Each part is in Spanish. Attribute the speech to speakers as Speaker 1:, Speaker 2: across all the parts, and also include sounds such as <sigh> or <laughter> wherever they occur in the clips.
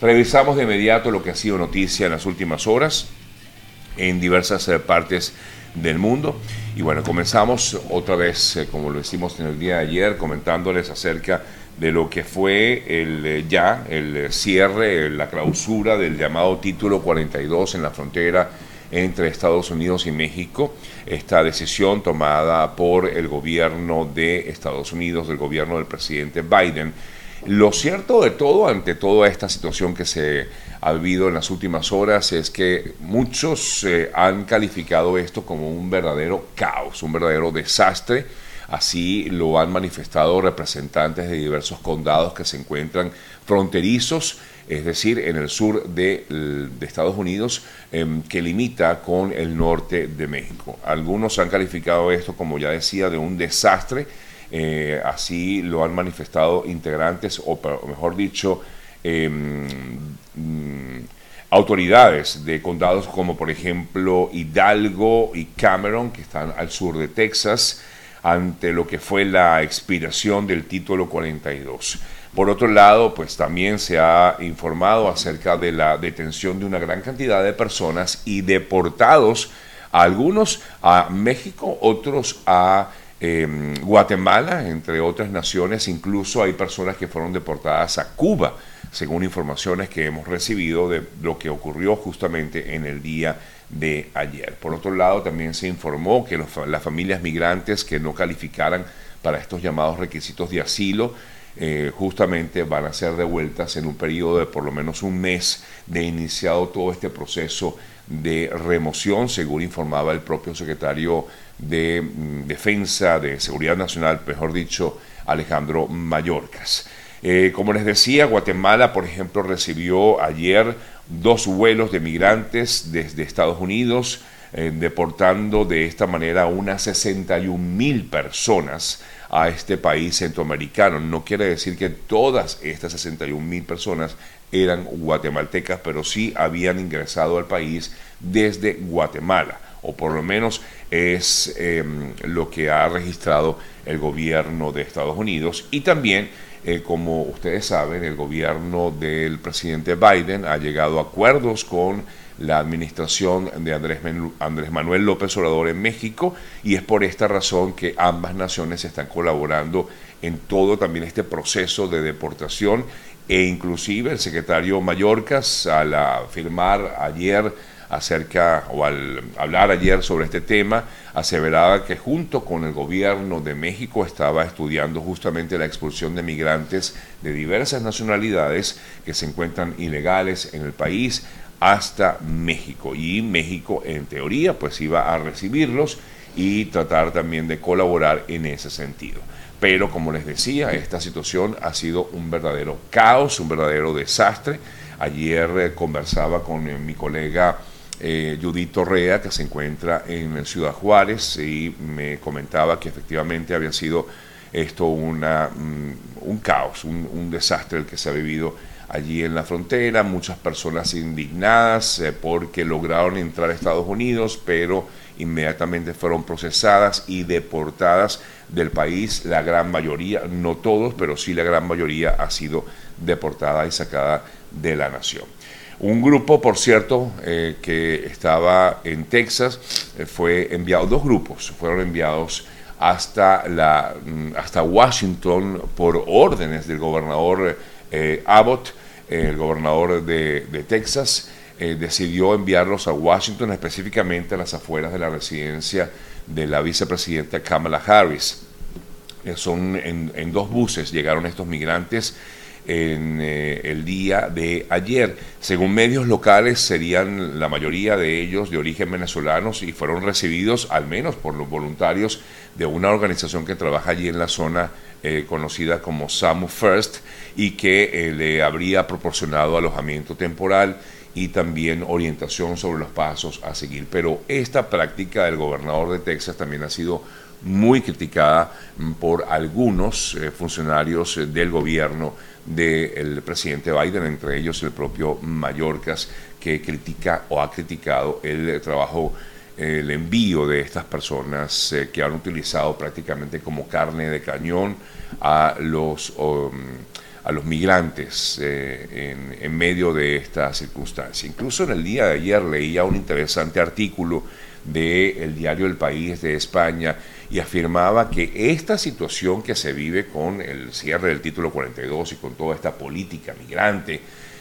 Speaker 1: Revisamos de inmediato lo que ha sido noticia en las últimas horas en diversas eh, partes del mundo. Y bueno, comenzamos otra vez, eh, como lo hicimos en el día de ayer, comentándoles acerca de lo que fue el eh, ya el cierre, la clausura del llamado título 42 en la frontera entre Estados Unidos y México. Esta decisión tomada por el gobierno de Estados Unidos, del gobierno del presidente Biden. Lo cierto de todo, ante toda esta situación que se ha vivido en las últimas horas, es que muchos eh, han calificado esto como un verdadero caos, un verdadero desastre Así lo han manifestado representantes de diversos condados que se encuentran fronterizos, es decir, en el sur de, Estados Unidos, em, que limita con el norte de México. Algunos han calificado esto, como ya decía, de un desastre. Eh, así lo han manifestado integrantes, o mejor dicho, em, mm, autoridades de condados como por ejemplo Hidalgo y Cameron, que están al sur de Texas, ante lo que fue la expiración del título 42. Por otro lado, pues también se ha informado acerca de la detención de una gran cantidad de personas y deportados, algunos a México, otros a em, Guatemala, entre otras naciones, incluso hay personas que fueron deportadas a Cuba, según informaciones que hemos recibido de lo que ocurrió justamente en el día de ayer. Por otro lado, también se informó que las familias migrantes que no calificaran para estos llamados requisitos de asilo, eh, justamente van a ser devueltas en un periodo de por lo menos un mes de iniciado todo este proceso de remoción, según informaba el propio secretario de mm, Defensa de Seguridad Nacional, mejor dicho, Alejandro Mayorkas. Eh, como les decía, Guatemala, por ejemplo, recibió ayer dos vuelos de migrantes desde Estados Unidos, eh, deportando de esta manera unas 61 mil personas a este país centroamericano. No quiere decir que todas estas 61 mil personas eran guatemaltecas, pero sí habían ingresado al país desde Guatemala, o por lo menos es em, lo que ha registrado el gobierno de Estados Unidos y también eh, como ustedes saben, el gobierno del presidente Biden ha llegado a acuerdos con la administración de Andrés, Manuel López Obrador en México y es por esta razón que ambas naciones están colaborando en todo también este proceso de deportación e inclusive el secretario Mallorcas al firmar ayer acerca o al hablar ayer sobre este tema, aseveraba que junto con el gobierno de México estaba estudiando justamente la expulsión de migrantes de diversas nacionalidades que se encuentran ilegales en el país hasta México y México en teoría pues iba a recibirlos y tratar también de colaborar en ese sentido. Pero como les decía, esta situación ha sido un verdadero caos, un verdadero desastre. Ayer eh, conversaba con eh, mi colega eh, Judith Torrea, que se encuentra en Ciudad Juárez, y me comentaba que efectivamente había sido esto una, mm, un caos, un, desastre el que se ha vivido allí en la frontera, muchas personas indignadas eh, porque lograron entrar a Estados Unidos, pero inmediatamente fueron procesadas y deportadas del país. La gran mayoría, no todos, pero sí la gran mayoría ha sido deportada y sacada de la nación. Un grupo, por cierto, eh, que estaba en Texas, eh, fue enviado, dos grupos fueron enviados hasta, la, mm, hasta Washington por órdenes del gobernador eh, Abbott, el gobernador de, Texas, decidió enviarlos a Washington, específicamente a las afueras de la residencia de la vicepresidenta Kamala Harris. son en, dos buses llegaron estos migrantes en eh, el día de ayer. Según medios locales, serían la mayoría de ellos de origen venezolanos y fueron recibidos al menos por los voluntarios de una organización que trabaja allí en la zona eh, conocida como SAMU First y que eh, le habría proporcionado alojamiento temporal y también orientación sobre los pasos a seguir. Pero esta práctica del gobernador de Texas también ha sido muy criticada mm, por algunos funcionarios del gobierno del presidente Biden, entre ellos el propio Mallorcas, que critica o ha criticado el trabajo, el envío de estas personas eh, que han utilizado prácticamente como carne de cañón a los, a los migrantes en, en, medio de esta circunstancia. Incluso en el día de ayer leía un interesante artículo del diario El País de España y afirmaba que esta situación que se vive con el cierre del título 42 y con toda esta política migrante,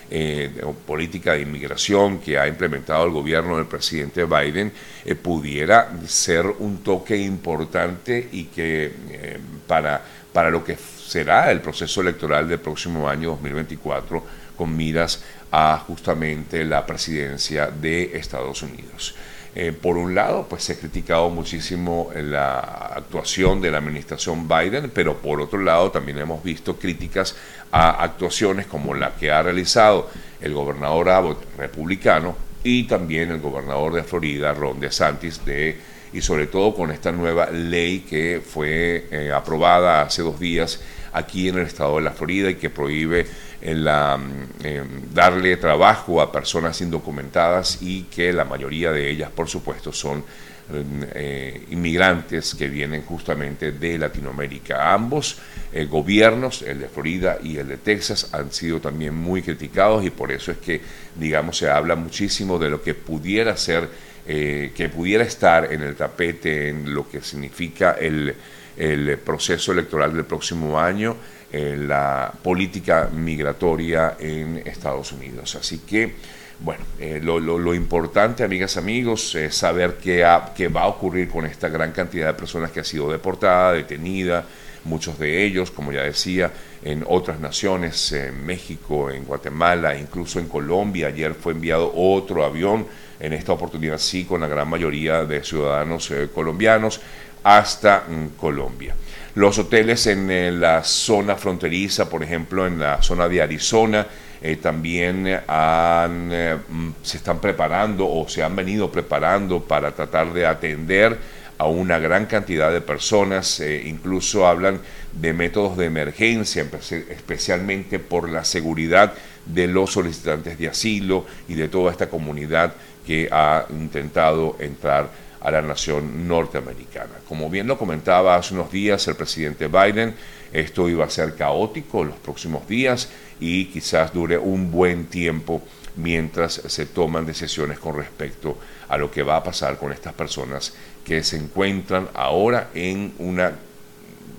Speaker 1: eh, política de inmigración que ha implementado el gobierno del presidente Biden eh, pudiera ser un toque importante y que eh, para, para lo que será el proceso electoral del próximo año 2024 con miras a justamente la presidencia de Estados Unidos. Eh, por un lado, pues se ha criticado muchísimo la actuación de la administración Biden, pero por otro lado también hemos visto críticas a actuaciones como la que ha realizado el gobernador Abbott republicano y también el gobernador de Florida, Ron DeSantis, de, y sobre todo con esta nueva ley que fue eh, aprobada hace dos días aquí en el estado de la Florida y que prohíbe la, mm, darle trabajo a personas indocumentadas y que la mayoría de ellas, por supuesto, son mm, eh, inmigrantes que vienen justamente de Latinoamérica. Ambos eh, gobiernos, el de Florida y el de Texas, han sido también muy criticados y por eso es que, digamos, se habla muchísimo de lo que pudiera ser, eh, que pudiera estar en el tapete en lo que significa el, el proceso electoral del próximo año eh, la política migratoria en Estados Unidos. Así que, bueno, eh, lo, importante, amigas, amigos, es saber qué, qué va a ocurrir con esta gran cantidad de personas que ha sido deportada, detenida, muchos de ellos, como ya decía, en otras naciones, en México, en Guatemala, incluso en Colombia. Ayer fue enviado otro avión, en esta oportunidad sí, con la gran mayoría de ciudadanos eh, colombianos, hasta mm, Colombia. Los hoteles en eh, la zona fronteriza, por ejemplo, en la zona de Arizona, eh, también eh, mm, se están preparando o se han venido preparando para tratar de atender a una gran cantidad de personas, incluso hablan de métodos de emergencia, especialmente por la seguridad de los solicitantes de asilo y de toda esta comunidad que ha intentado entrar a la nación norteamericana. Como bien lo comentaba hace unos días el presidente Biden, esto iba a ser caótico los próximos días y quizás dure un buen tiempo mientras se toman decisiones con respecto a lo que va a pasar con estas personas que se encuentran ahora en una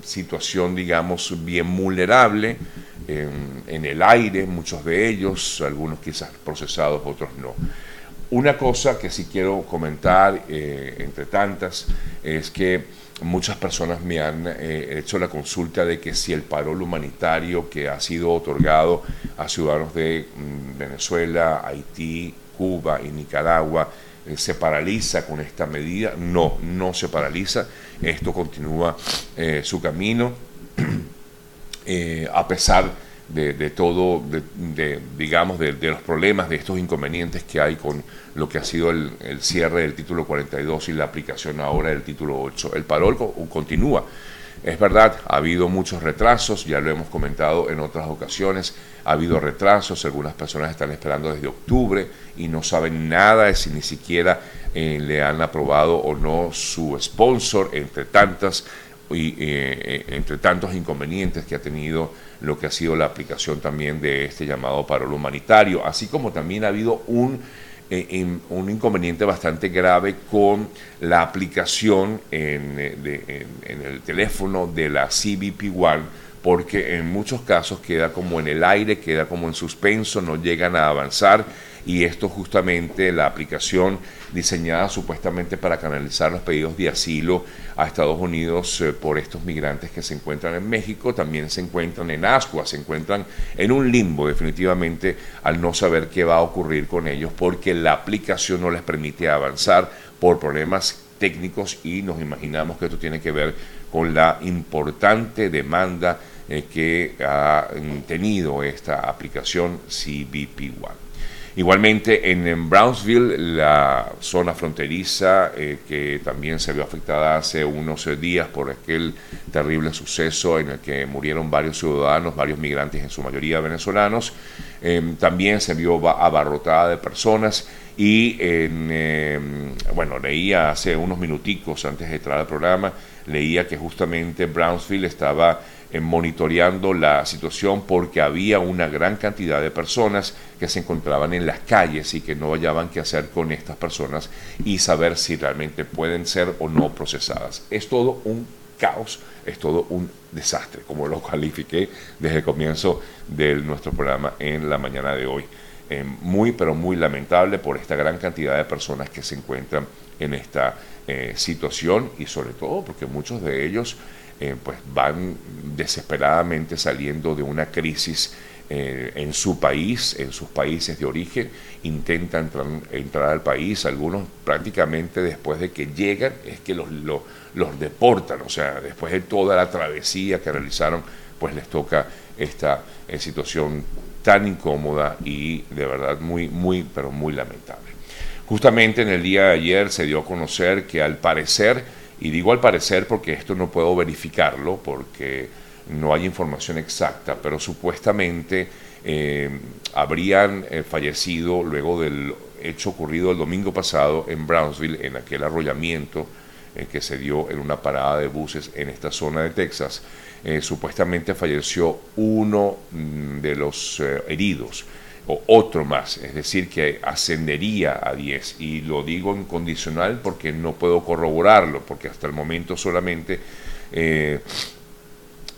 Speaker 1: situación, digamos, bien vulnerable, en, en el aire, muchos de ellos, algunos quizás procesados, otros no. Una cosa que sí quiero comentar, eh, entre tantas, es que muchas personas me han eh, hecho la consulta de que si el parol humanitario que ha sido otorgado a ciudadanos de mm, Venezuela, Haití, Cuba y Nicaragua eh, se paraliza con esta medida. No, no se paraliza. Esto continúa su camino <clears throat> a pesar de, todo, de, digamos, de, los problemas, de estos inconvenientes que hay con lo que ha sido el, cierre del título 42 y la aplicación ahora del título 8. El parol continúa. Es verdad, ha habido muchos retrasos, ya lo hemos comentado en otras ocasiones, ha habido retrasos, algunas personas están esperando desde octubre y no saben nada de si ni siquiera eh, le han aprobado o no su sponsor, entre tantas y eh, eh, entre tantos inconvenientes que ha tenido lo que ha sido la aplicación también de este llamado paro humanitario, así como también ha habido un, eh, un inconveniente bastante grave con la aplicación en, en el teléfono de la CBP One porque en muchos casos queda como en el aire, queda como en suspenso, no llegan a avanzar y esto justamente la aplicación diseñada supuestamente para canalizar los pedidos de asilo a Estados Unidos eh, por estos migrantes que se encuentran en México, también se encuentran en Ascua, se encuentran en un limbo definitivamente al no saber qué va a ocurrir con ellos porque la aplicación no les permite avanzar por problemas técnicos y nos imaginamos que esto tiene que ver con la importante demanda eh, que ha mm, tenido esta aplicación CBP One. Igualmente en, Brownsville, la zona fronteriza eh, que también se vio afectada hace unos eh, días por aquel terrible suceso en el que murieron varios ciudadanos, varios migrantes, en su mayoría venezolanos, em, también se vio abarrotada de personas y em, bueno, leía hace unos minuticos antes de entrar al programa, leía que justamente Brownsville estaba eh, monitoreando la situación porque había una gran cantidad de personas que se encontraban en las calles y que no hallaban qué hacer con estas personas y saber si realmente pueden ser o no procesadas. Es todo un caos, es todo un desastre, como lo <laughs> califiqué desde el comienzo de nuestro programa en la mañana de hoy. Eh, muy, pero muy lamentable por esta gran cantidad de personas que se encuentran en esta eh, situación y sobre todo porque muchos de ellos eh, pues van desesperadamente saliendo de una crisis eh, en su país, en sus países de origen, intentan entrar, al país, algunos prácticamente después de que llegan es que los, los, deportan, o sea, después de toda la travesía que realizaron, pues les toca esta eh, situación tan incómoda y de verdad muy, muy, pero muy lamentable. Justamente en el día de ayer se dio a conocer que al parecer y digo al parecer porque esto no puedo verificarlo, porque no hay información exacta, pero supuestamente eh, habrían eh, fallecido luego del hecho ocurrido el domingo pasado en Brownsville, en aquel arrollamiento eh, que se dio en una parada de buses en esta zona de Texas. supuestamente falleció uno mm, de los heridos o otro más, es decir, que ascendería a 10. Y lo digo en condicional porque no puedo corroborarlo, porque hasta el momento solamente eh,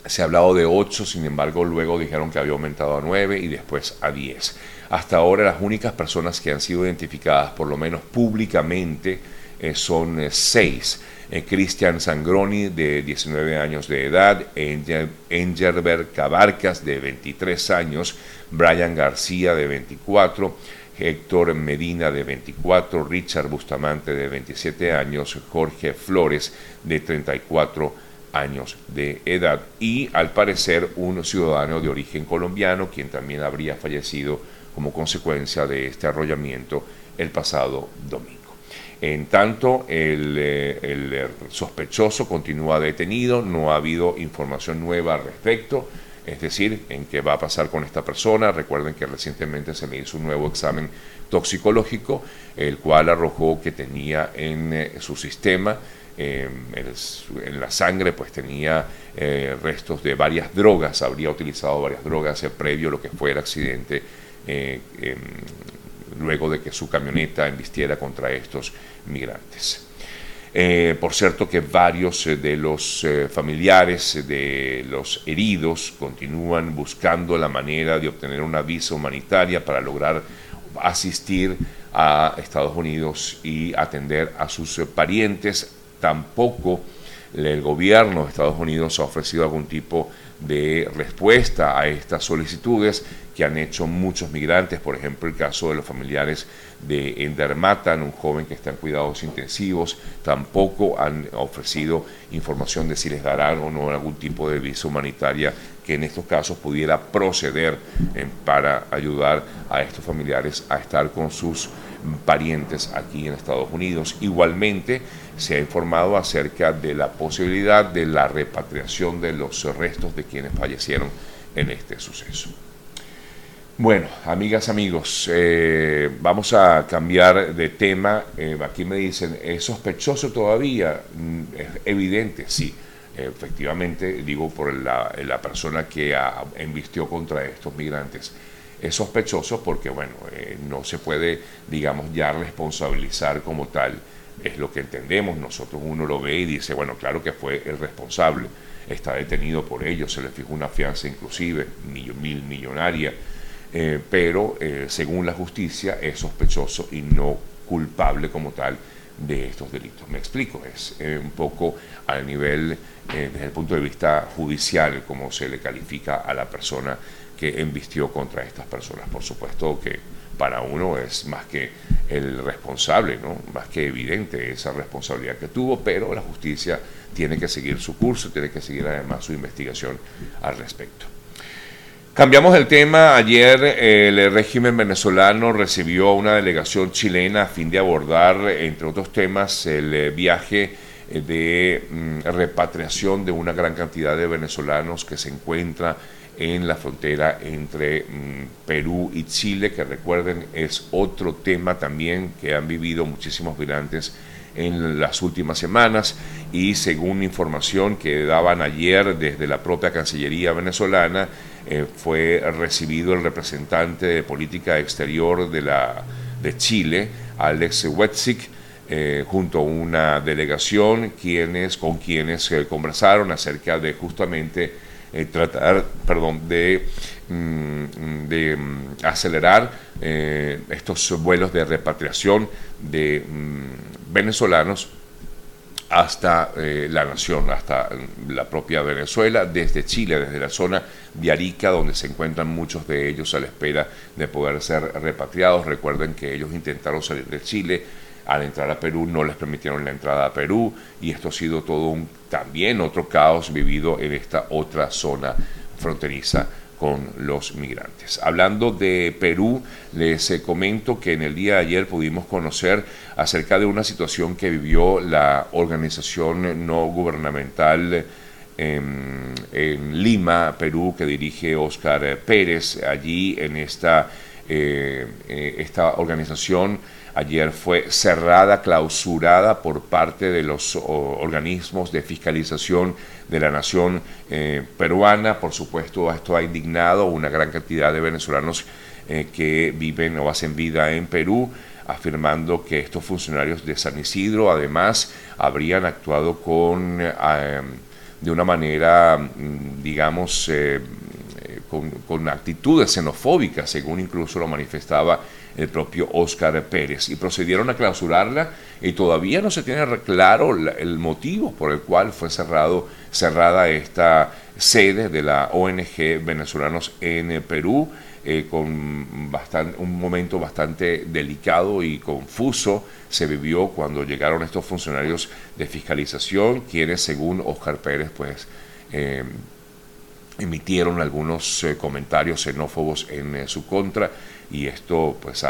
Speaker 1: se ha hablado de 8, sin embargo luego dijeron que había aumentado a 9 y después a 10. Hasta ahora las únicas personas que han sido identificadas, por lo menos públicamente, eh, son 6. Eh, Cristian Sangroni, de 19 años de edad, Engelbert Cabarcas, de 23 años, Brian García de 24, Héctor Medina de 24, Richard Bustamante de 27 años, Jorge Flores de 34 años de edad y al parecer un ciudadano de origen colombiano quien también habría fallecido como consecuencia de este arrollamiento el pasado domingo. En tanto, el, eh, el sospechoso continúa detenido, no ha habido información nueva al respecto es decir, en qué va a pasar con esta persona. Recuerden que recientemente se le hizo un nuevo examen toxicológico, el cual arrojó que tenía en eh, su sistema, em, en la sangre, pues tenía eh, restos de varias drogas, habría utilizado varias drogas eh, previo a lo que fue el accidente, em, luego de que su camioneta embistiera contra estos migrantes. Eh, por cierto que varios eh, de los eh, familiares de los heridos continúan buscando la manera de obtener una visa humanitaria para lograr asistir a Estados Unidos y atender a sus parientes. Tampoco el gobierno de Estados Unidos ha ofrecido algún tipo de respuesta a estas solicitudes que han hecho muchos migrantes, por ejemplo el caso de los familiares de Endermatan, un joven que está en cuidados intensivos, tampoco han ofrecido información de si les darán o no algún tipo de visa humanitaria que en estos casos pudiera proceder para ayudar a estos familiares a estar con sus parientes aquí en Estados Unidos. Igualmente se ha informado acerca de la posibilidad de la repatriación de los restos de quienes fallecieron en este suceso. Bueno, amigas, amigos, eh, vamos a cambiar de tema. Eh, aquí me dicen, ¿es sospechoso todavía? Mm, es evidente, sí. Efectivamente, digo por la, persona que embistió contra estos migrantes. Es sospechoso porque, bueno, eh, no se puede, digamos, ya responsabilizar como tal. Es lo que entendemos. Nosotros uno lo ve y dice, bueno, claro que fue el responsable. Está detenido por ello, se le fijó una fianza inclusive, mil millonaria eh, pero eh, según la justicia es sospechoso y no culpable como tal de estos delitos. Me explico, es eh, un poco a nivel, desde el punto de vista judicial, como se le califica a la persona que embistió contra estas personas. Por supuesto que para uno es más que el responsable, ¿no? más que evidente esa responsabilidad que tuvo, pero la justicia tiene que seguir su curso, tiene que seguir además su investigación al respecto. Cambiamos el tema. Ayer el régimen venezolano recibió una delegación chilena a fin de abordar, entre otros temas, el eh, viaje eh, de mm, repatriación de una gran cantidad de venezolanos que se encuentra en la frontera entre mm, Perú y Chile, que recuerden es otro tema también que han vivido muchísimos migrantes en las últimas semanas y según información que daban ayer desde la propia Cancillería venezolana, eh, fue recibido el representante de política exterior de, la, de Chile, Alex Wetzik, eh, junto a una delegación quienes, con quienes eh, conversaron acerca de justamente tratar perdón, de, mm, de mm, acelerar estos vuelos de repatriación de mm, venezolanos hasta eh, la nación, hasta la propia Venezuela, desde Chile, desde la zona de Arica, donde se encuentran muchos de ellos a la espera de poder ser repatriados. Recuerden que ellos intentaron salir de Chile, al entrar a Perú no les permitieron la entrada a Perú y esto ha sido todo un también otro caos vivido en esta otra zona fronteriza con los migrantes. Hablando de Perú, les eh, comento que en el día de ayer pudimos conocer acerca de una situación que vivió la organización no gubernamental em, en, Lima, Perú, que dirige Oscar Pérez. Allí en esta, eh, eh, esta organización ayer fue cerrada, clausurada por parte de los organismos de fiscalización de la nación eh, peruana. Por supuesto, esto ha indignado una gran cantidad de venezolanos eh, que viven o hacen vida en Perú afirmando que estos funcionarios de San Isidro además habrían actuado con eh, de una manera mm, digamos con, con, actitudes xenofóbicas según incluso lo manifestaba el propio Óscar Pérez y procedieron a clausurarla y todavía no se tiene claro el motivo por el cual fue cerrado, cerrada esta sede de la ONG Venezolanos en Perú. Eh, con bastante, un momento bastante delicado y confuso se vivió cuando llegaron estos funcionarios de fiscalización, quienes según Óscar Pérez pues eh, emitieron algunos eh, comentarios xenófobos en su contra y esto, pues,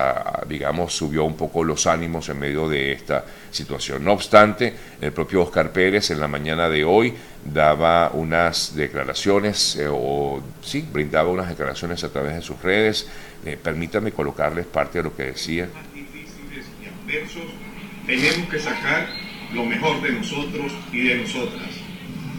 Speaker 1: digamos, subió un poco los ánimos en medio de esta situación. No obstante, el propio Oscar Pérez en la mañana de hoy daba unas declaraciones, eh, o sí, brindaba unas declaraciones a través de sus redes. Eh, permítame colocarles parte de lo que decía.
Speaker 2: tenemos que sacar lo mejor de nosotros y de nosotras.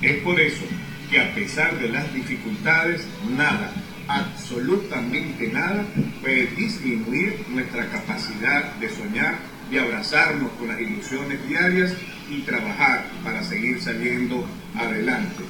Speaker 2: Es por eso que a pesar de las dificultades, nada absolutamente nada puede disminuir nuestra capacidad de soñar, de abrazarnos con las ilusiones diarias y trabajar para seguir saliendo adelante.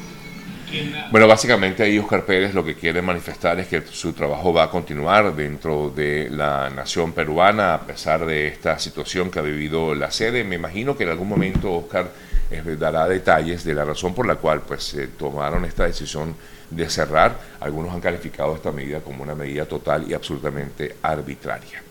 Speaker 1: Bueno, básicamente ahí Oscar Pérez lo que quiere manifestar es que su trabajo va a continuar dentro de la nación peruana a pesar de esta situación que ha vivido la sede. Me imagino que en algún momento Oscar eh, dará detalles de la razón por la cual pues se tomaron esta decisión de cerrar. Algunos han calificado esta medida como una medida total y absolutamente arbitraria.